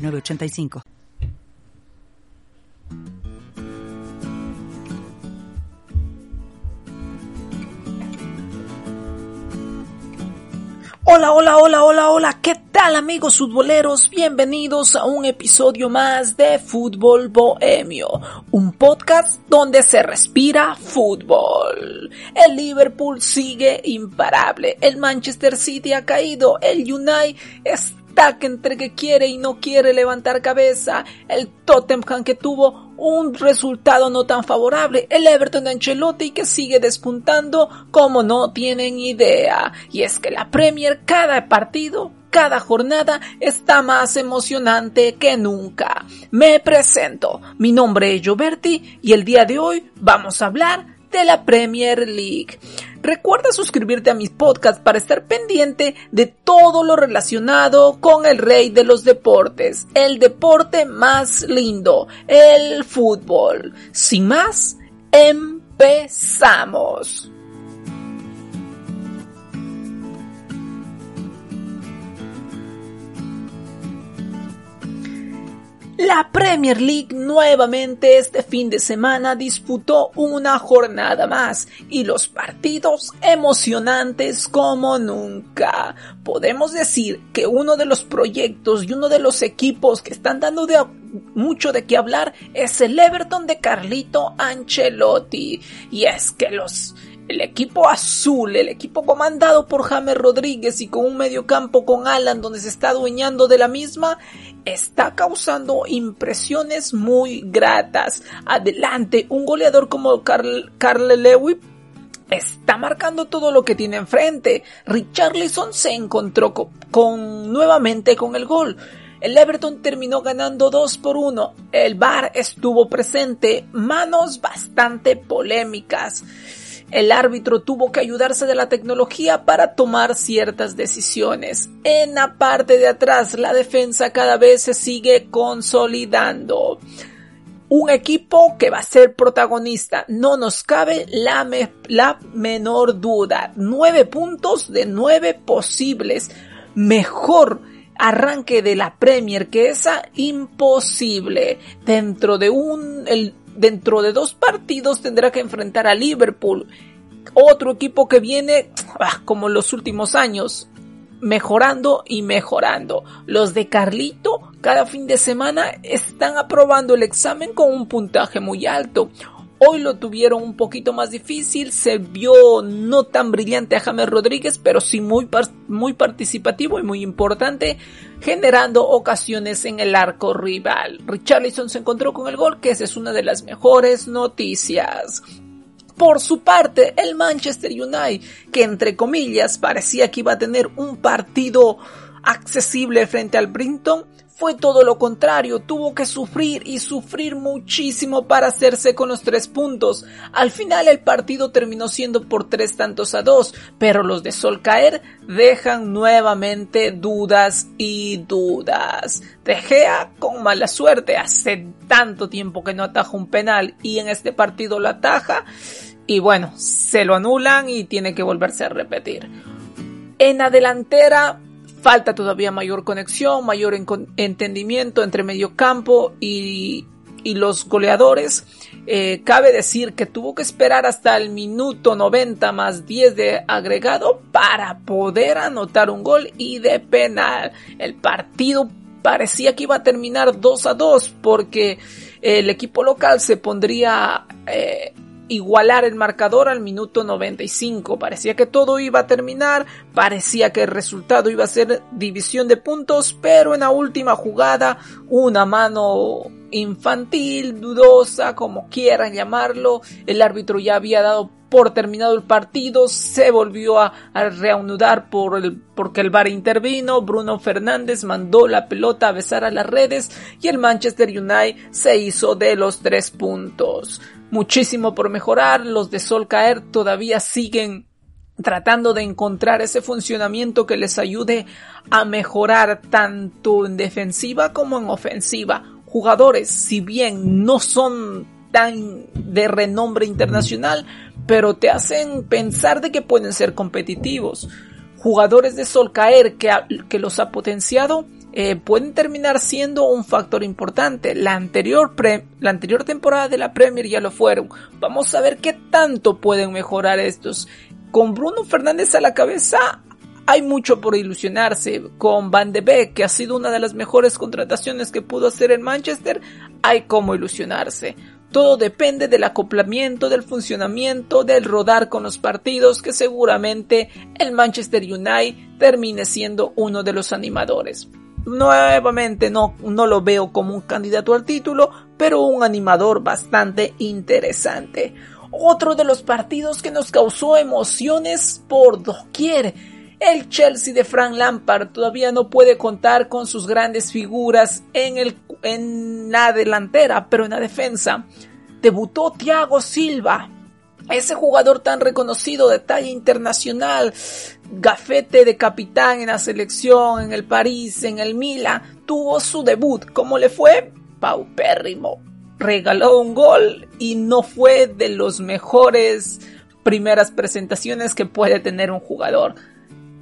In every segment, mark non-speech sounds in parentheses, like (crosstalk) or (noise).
985. Hola, hola, hola, hola, hola, ¿qué tal amigos futboleros? Bienvenidos a un episodio más de Fútbol Bohemio, un podcast donde se respira fútbol. El Liverpool sigue imparable, el Manchester City ha caído, el United está que entre que quiere y no quiere levantar cabeza, el Tottenham que tuvo un resultado no tan favorable, el Everton de Ancelotti que sigue despuntando como no tienen idea, y es que la Premier cada partido cada jornada está más emocionante que nunca. Me presento, mi nombre es Gioberti y el día de hoy vamos a hablar de la Premier League. Recuerda suscribirte a mis podcasts para estar pendiente de todo lo relacionado con el rey de los deportes, el deporte más lindo, el fútbol. Sin más, empezamos. La Premier League nuevamente este fin de semana disputó una jornada más y los partidos emocionantes como nunca. Podemos decir que uno de los proyectos y uno de los equipos que están dando mucho de qué hablar es el Everton de Carlito Ancelotti. Y es que los el equipo azul, el equipo comandado por James Rodríguez y con un mediocampo con Alan donde se está adueñando de la misma, está causando impresiones muy gratas. Adelante, un goleador como Carl, Carl Lewis está marcando todo lo que tiene enfrente. Richarlison se encontró con, nuevamente con el gol. El Everton terminó ganando 2 por 1. El VAR estuvo presente, manos bastante polémicas. El árbitro tuvo que ayudarse de la tecnología para tomar ciertas decisiones. En la parte de atrás, la defensa cada vez se sigue consolidando. Un equipo que va a ser protagonista, no nos cabe la, menor duda. Nueve puntos de nueve posibles. Mejor arranque de la Premier que esa imposible. Dentro de un, el, dentro de dos partidos tendrá que enfrentar a Liverpool, otro equipo que viene (tsk) ah, como los últimos años, mejorando y mejorando. Los de Carlito cada fin de semana están aprobando el examen con un puntaje muy alto. Hoy lo tuvieron un poquito más difícil, se vio no tan brillante a James Rodríguez, pero sí muy, muy participativo y muy importante, generando ocasiones en el arco rival. Richarlison se encontró con el gol, que esa es una de las mejores noticias. Por su parte, el Manchester United, que entre comillas parecía que iba a tener un partido accesible frente al Brinton, fue todo lo contrario, tuvo que sufrir y sufrir muchísimo para hacerse con los tres puntos. Al final el partido terminó siendo por tres tantos a dos, pero los de Sol Caer dejan nuevamente dudas y dudas. De Gea con mala suerte, hace tanto tiempo que no ataja un penal y en este partido lo ataja y bueno, se lo anulan y tiene que volverse a repetir. En la delantera Falta todavía mayor conexión, mayor entendimiento entre mediocampo y, y los goleadores. Eh, cabe decir que tuvo que esperar hasta el minuto 90 más 10 de agregado para poder anotar un gol y de penal. El partido parecía que iba a terminar 2 a 2 porque el equipo local se pondría eh, igualar el marcador al minuto 95. Parecía que todo iba a terminar, parecía que el resultado iba a ser división de puntos, pero en la última jugada una mano infantil, dudosa, como quieran llamarlo, el árbitro ya había dado por terminado el partido, se volvió a, reanudar por el, porque el VAR intervino, Bruno Fernández mandó la pelota a besar a las redes y el Manchester United se hizo de los tres puntos. Muchísimo por mejorar, los de Sol Caer todavía siguen tratando de encontrar ese funcionamiento que les ayude a mejorar tanto en defensiva como en ofensiva. Jugadores, si bien no son tan de renombre internacional, pero te hacen pensar de que pueden ser competitivos. Jugadores de Sol Caer que, que los ha potenciado eh, pueden terminar siendo un factor importante. La anterior, la anterior temporada de la Premier ya lo fueron. Vamos a ver qué tanto pueden mejorar estos. Con Bruno Fernández a la cabeza hay mucho por ilusionarse. Con Van de Beek, que ha sido una de las mejores contrataciones que pudo hacer el Manchester, hay como ilusionarse. Todo depende del acoplamiento, del funcionamiento, del rodar con los partidos que seguramente el Manchester United termine siendo uno de los animadores. Nuevamente no, no lo veo como un candidato al título, pero un animador bastante interesante. Otro de los partidos que nos causó emociones por doquier. El Chelsea de Frank Lampard todavía no puede contar con sus grandes figuras en, el, en la delantera, pero en la defensa. Debutó Thiago Silva, ese jugador tan reconocido de talla internacional, gafete de capitán en la selección, en el París, en el Milan, tuvo su debut. ¿Cómo le fue? Paupérrimo. Regaló un gol y no fue de los mejores primeras presentaciones que puede tener un jugador.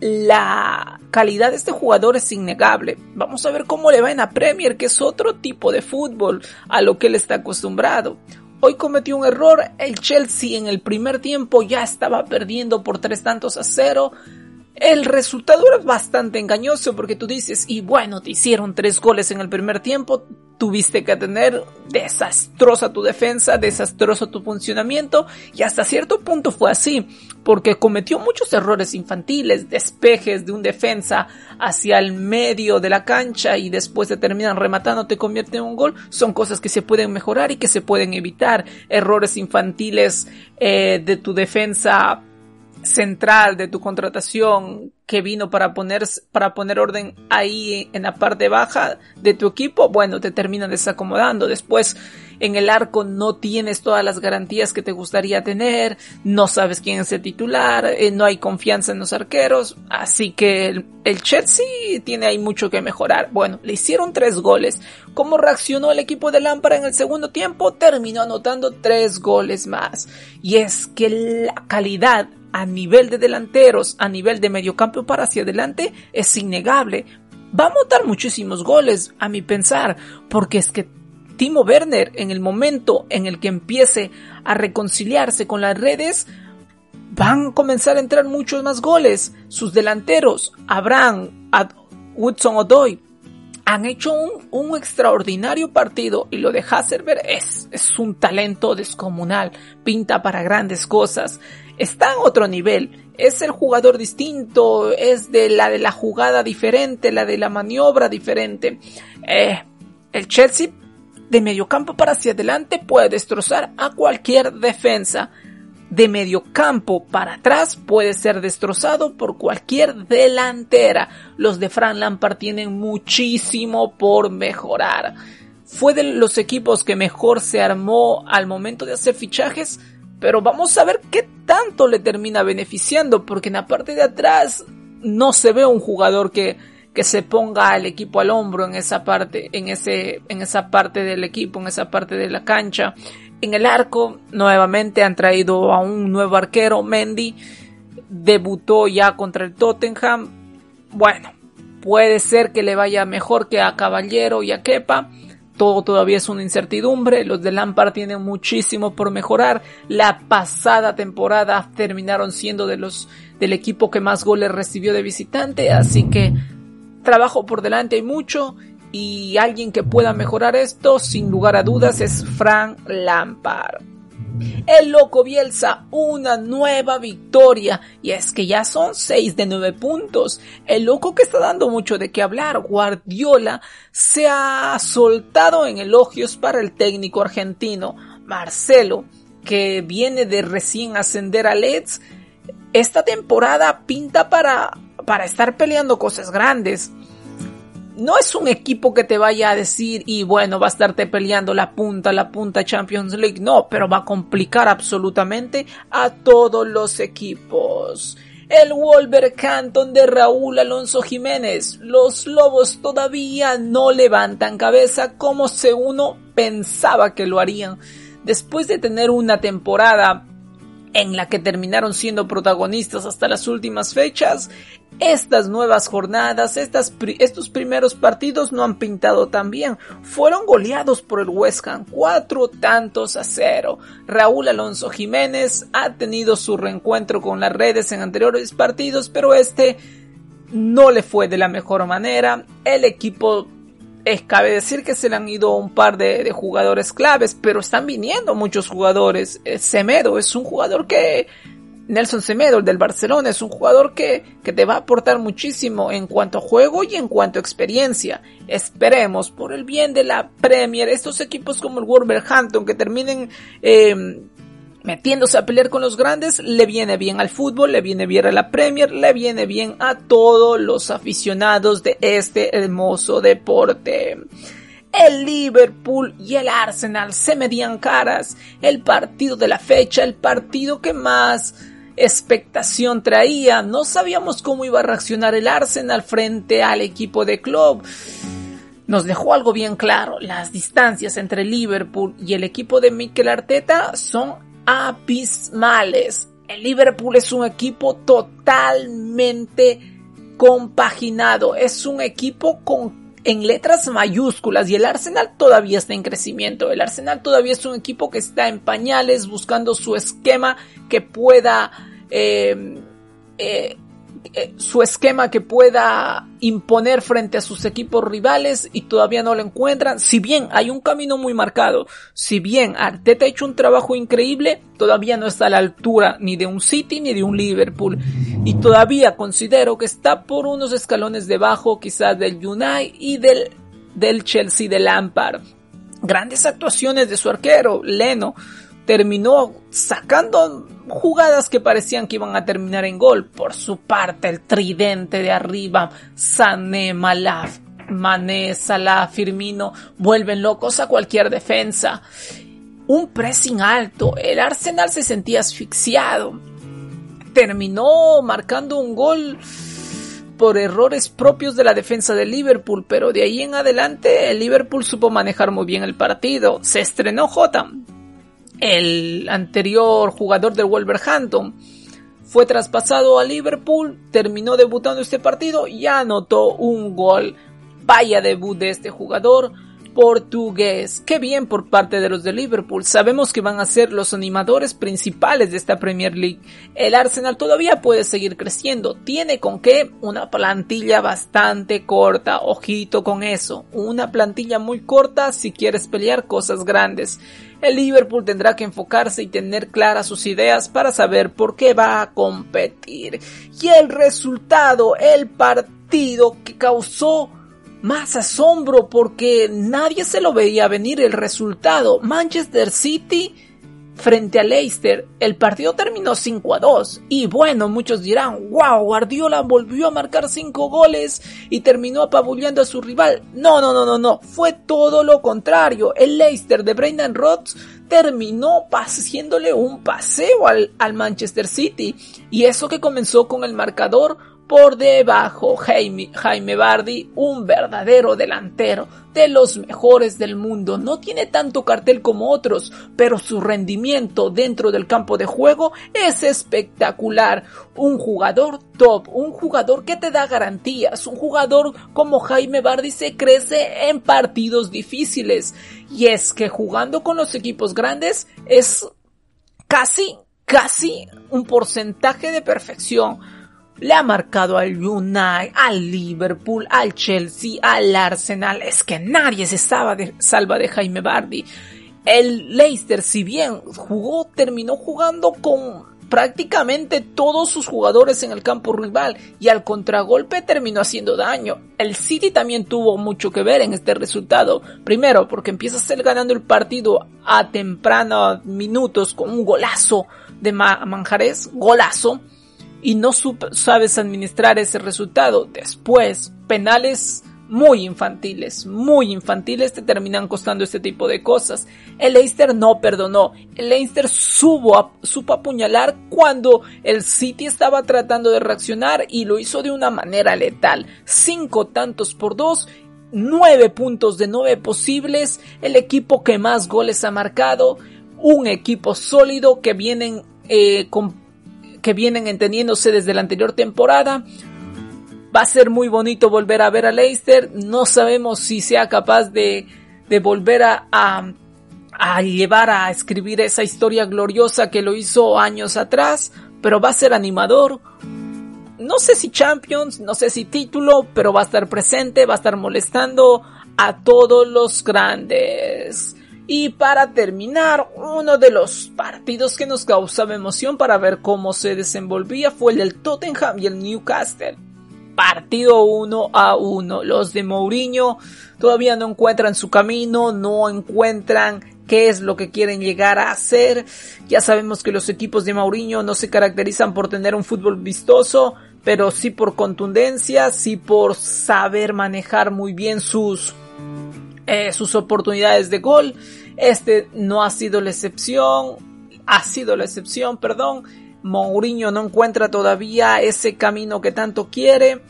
La calidad de este jugador es innegable. Vamos a ver cómo le va en la Premier, que es otro tipo de fútbol a lo que él está acostumbrado. Hoy cometió un error, el Chelsea en el primer tiempo ya estaba perdiendo por tres tantos a cero. El resultado era bastante engañoso porque tú dices, y bueno, te hicieron tres goles en el primer tiempo, tuviste que tener desastrosa tu defensa, desastroso tu funcionamiento, y hasta cierto punto fue así, porque cometió muchos errores infantiles, despejes de un defensa hacia el medio de la cancha y después te terminan rematando, te convierte en un gol, son cosas que se pueden mejorar y que se pueden evitar, errores infantiles eh, de tu defensa central de tu contratación que vino para poner, para poner orden ahí en la parte baja de tu equipo, bueno, te terminan desacomodando. Después, en el arco no tienes todas las garantías que te gustaría tener, no sabes quién es el titular, eh, no hay confianza en los arqueros, así que el, el, Chelsea tiene ahí mucho que mejorar. Bueno, le hicieron tres goles. ¿Cómo reaccionó el equipo de Lámpara en el segundo tiempo? Terminó anotando tres goles más. Y es que la calidad a nivel de delanteros, a nivel de mediocampo para hacia adelante, es innegable. Va a montar muchísimos goles, a mi pensar, porque es que Timo Werner, en el momento en el que empiece a reconciliarse con las redes, van a comenzar a entrar muchos más goles. Sus delanteros, Abraham, Ad Woodson Odoy, han hecho un, extraordinario partido y lo de Hasselberg es, es un talento descomunal, pinta para grandes cosas está en otro nivel. Es el jugador distinto, es de la de la jugada diferente, la de la maniobra diferente. Eh, el Chelsea de mediocampo para hacia adelante puede destrozar a cualquier defensa. De mediocampo para atrás puede ser destrozado por cualquier delantera. Los de Fran Lampard tienen muchísimo por mejorar. Fue de los equipos que mejor se armó al momento de hacer fichajes pero vamos a ver qué tanto le termina beneficiando, porque en la parte de atrás no se ve un jugador que, que se ponga al equipo al hombro en esa parte, en ese, en esa parte del equipo, en esa parte de la cancha. En el arco, nuevamente han traído a un nuevo arquero, Mendy, debutó ya contra el Tottenham. Bueno, puede ser que le vaya mejor que a Caballero y a Kepa todo todavía es una incertidumbre, los de Lampard tienen muchísimo por mejorar. La pasada temporada terminaron siendo de los del equipo que más goles recibió de visitante, así que trabajo por delante hay mucho y alguien que pueda mejorar esto sin lugar a dudas es Frank Lampard. El loco Bielsa, una nueva victoria. Y es que ya son 6 de 9 puntos. El loco que está dando mucho de qué hablar, Guardiola, se ha soltado en elogios para el técnico argentino. Marcelo, que viene de recién ascender a Leeds, esta temporada pinta para, para estar peleando cosas grandes. No es un equipo que te vaya a decir y bueno, va a estarte peleando la punta, la punta Champions League. No, pero va a complicar absolutamente a todos los equipos. El Wolverhampton de Raúl Alonso Jiménez. Los Lobos todavía no levantan cabeza como se uno pensaba que lo harían. Después de tener una temporada en la que terminaron siendo protagonistas hasta las últimas fechas, estas nuevas jornadas, estos primeros partidos no han pintado tan bien. Fueron goleados por el West Ham, cuatro tantos a cero. Raúl Alonso Jiménez ha tenido su reencuentro con las redes en anteriores partidos, pero este no le fue de la mejor manera. El equipo cabe decir que se le han ido un par de, jugadores claves, pero están viniendo muchos jugadores. Eh, Semedo es un jugador que Nelson Semedo, el del Barcelona, es un jugador que, que, te va a aportar muchísimo en cuanto a juego y en cuanto a experiencia. Esperemos, por el bien de la Premier, estos equipos como el Wolverhampton que terminen eh, metiéndose a pelear con los grandes, le viene bien al fútbol, le viene bien a la Premier, le viene bien a todos los aficionados de este hermoso deporte. El Liverpool y el Arsenal se medían caras. El partido de la fecha, el partido que más expectación traía. No sabíamos cómo iba a reaccionar el Arsenal frente al equipo de club. Nos dejó algo bien claro. Las distancias entre Liverpool y el equipo de Mikel Arteta son abismales. El Liverpool es un equipo totalmente compaginado. Es un equipo con en letras mayúsculas y el Arsenal todavía está en crecimiento. El Arsenal todavía es un equipo que está en pañales buscando su esquema que pueda eh, eh, eh, su esquema que pueda imponer frente a sus equipos rivales y todavía no lo encuentran. Si bien hay un camino muy marcado, si bien Arteta ha hecho un trabajo increíble, todavía no está a la altura ni de un City ni de un Liverpool. Y todavía considero que está por unos escalones debajo quizás del United y del, del Chelsea de Lampard. Grandes actuaciones de su arquero, Leno, terminó sacando jugadas que parecían que iban a terminar en gol. Por su parte, el tridente de arriba, Sané, Malaf, Mané, Salah, Firmino, vuelven locos a cualquier defensa. Un pressing alto, el Arsenal se sentía asfixiado. Terminó marcando un gol por errores propios de la defensa de Liverpool, pero de ahí en adelante el Liverpool supo manejar muy bien el partido. Se estrenó Jota, el anterior jugador del Wolverhampton. Fue traspasado a Liverpool, terminó debutando este partido y anotó un gol. Vaya debut de este jugador portugués. Qué bien por parte de los de Liverpool. Sabemos que van a ser los animadores principales de esta Premier League. El Arsenal todavía puede seguir creciendo. Tiene con qué una plantilla bastante corta. Ojito con eso. Una plantilla muy corta si quieres pelear cosas grandes. El Liverpool tendrá que enfocarse y tener claras sus ideas para saber por qué va a competir. Y el resultado, el partido que causó más asombro porque nadie se lo veía venir el resultado. Manchester City frente a Leicester. El partido terminó 5 a 2. Y bueno, muchos dirán, wow, Guardiola volvió a marcar 5 goles y terminó apabullando a su rival. No, no, no, no, no. Fue todo lo contrario. El Leicester de Brendan Rodgers terminó haciéndole un paseo al, al Manchester City. Y eso que comenzó con el marcador por debajo, Jaime, Jaime Bardi, un verdadero delantero, de los mejores del mundo. No tiene tanto cartel como otros, pero su rendimiento dentro del campo de juego es espectacular. Un jugador top, un jugador que te da garantías, un jugador como Jaime Bardi se crece en partidos difíciles. Y es que jugando con los equipos grandes es casi, casi un porcentaje de perfección le ha marcado al United, al Liverpool, al Chelsea, al Arsenal. Es que nadie se de, salva de Jaime Bardi. El Leicester, si bien jugó, terminó jugando con prácticamente todos sus jugadores en el campo rival y al contragolpe terminó haciendo daño. El City también tuvo mucho que ver en este resultado. Primero, porque empieza a ser ganando el partido a tempranos minutos con un golazo de Manjarés, golazo, y no sabes administrar ese resultado. Después, penales muy infantiles, muy infantiles te terminan costando este tipo de cosas. El Leicester no perdonó. El Leicester supo, apuñalar cuando el City estaba tratando de reaccionar y lo hizo de una manera letal. Cinco tantos por dos nueve puntos de nueve posibles, el equipo que más goles ha marcado, un equipo sólido que vienen eh, que vienen entendiéndose desde la anterior temporada, Va a ser muy bonito volver a ver a Leicester. No sabemos si sea capaz de, de volver a, a, llevar a escribir esa historia gloriosa que lo hizo años atrás, pero va a ser animador. No sé si Champions, no sé si título, pero va a estar presente, va a estar molestando a todos los grandes. Y para terminar, uno de los partidos que nos causaba emoción para ver cómo se desenvolvía fue el del Tottenham y el Newcastle partido uno a uno. Los de Mourinho todavía no encuentran su camino, no encuentran qué es lo que quieren llegar a hacer. Ya sabemos que los equipos de Mourinho no se caracterizan por tener un fútbol vistoso, pero sí por contundencia, sí por saber manejar muy bien sus eh, sus oportunidades de gol. Este no ha sido la excepción, ha sido la excepción, perdón. Mourinho no encuentra todavía ese camino que tanto quiere.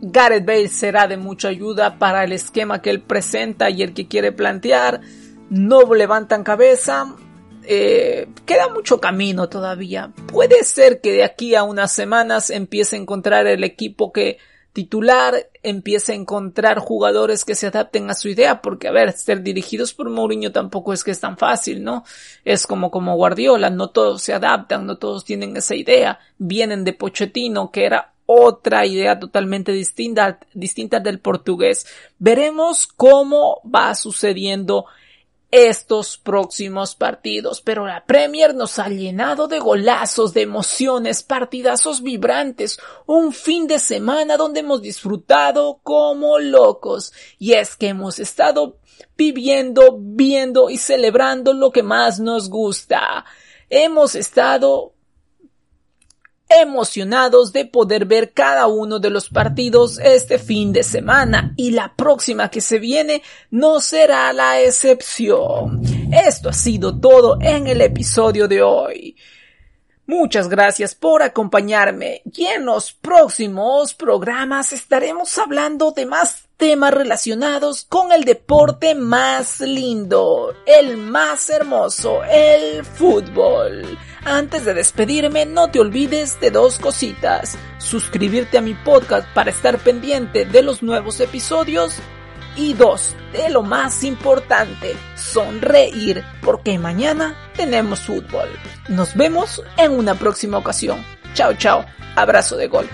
Gareth Bale será de mucha ayuda para el esquema que él presenta y el que quiere plantear. No levantan cabeza. Eh, queda mucho camino todavía. Puede ser que de aquí a unas semanas empiece a encontrar el equipo que titular, empiece a encontrar jugadores que se adapten a su idea, porque a ver, ser dirigidos por Mourinho tampoco es que es tan fácil, ¿no? Es como como Guardiola, no todos se adaptan, no todos tienen esa idea, vienen de Pochettino, que era otra idea totalmente distinta, distinta del portugués. Veremos cómo va sucediendo estos próximos partidos, pero la Premier nos ha llenado de golazos, de emociones, partidazos vibrantes, un fin de semana donde hemos disfrutado como locos, y es que hemos estado viviendo, viendo y celebrando lo que más nos gusta. Hemos estado emocionados de poder ver cada uno de los partidos este fin de semana y la próxima que se viene no será la excepción. Esto ha sido todo en el episodio de hoy. Muchas gracias por acompañarme y en los próximos programas estaremos hablando de más temas relacionados con el deporte más lindo, el más hermoso, el fútbol. Antes de despedirme, no te olvides de dos cositas. Suscribirte a mi podcast para estar pendiente de los nuevos episodios y dos, de lo más importante, sonreír, porque mañana tenemos fútbol. Nos vemos en una próxima ocasión. Chao, chao. Abrazo de gol.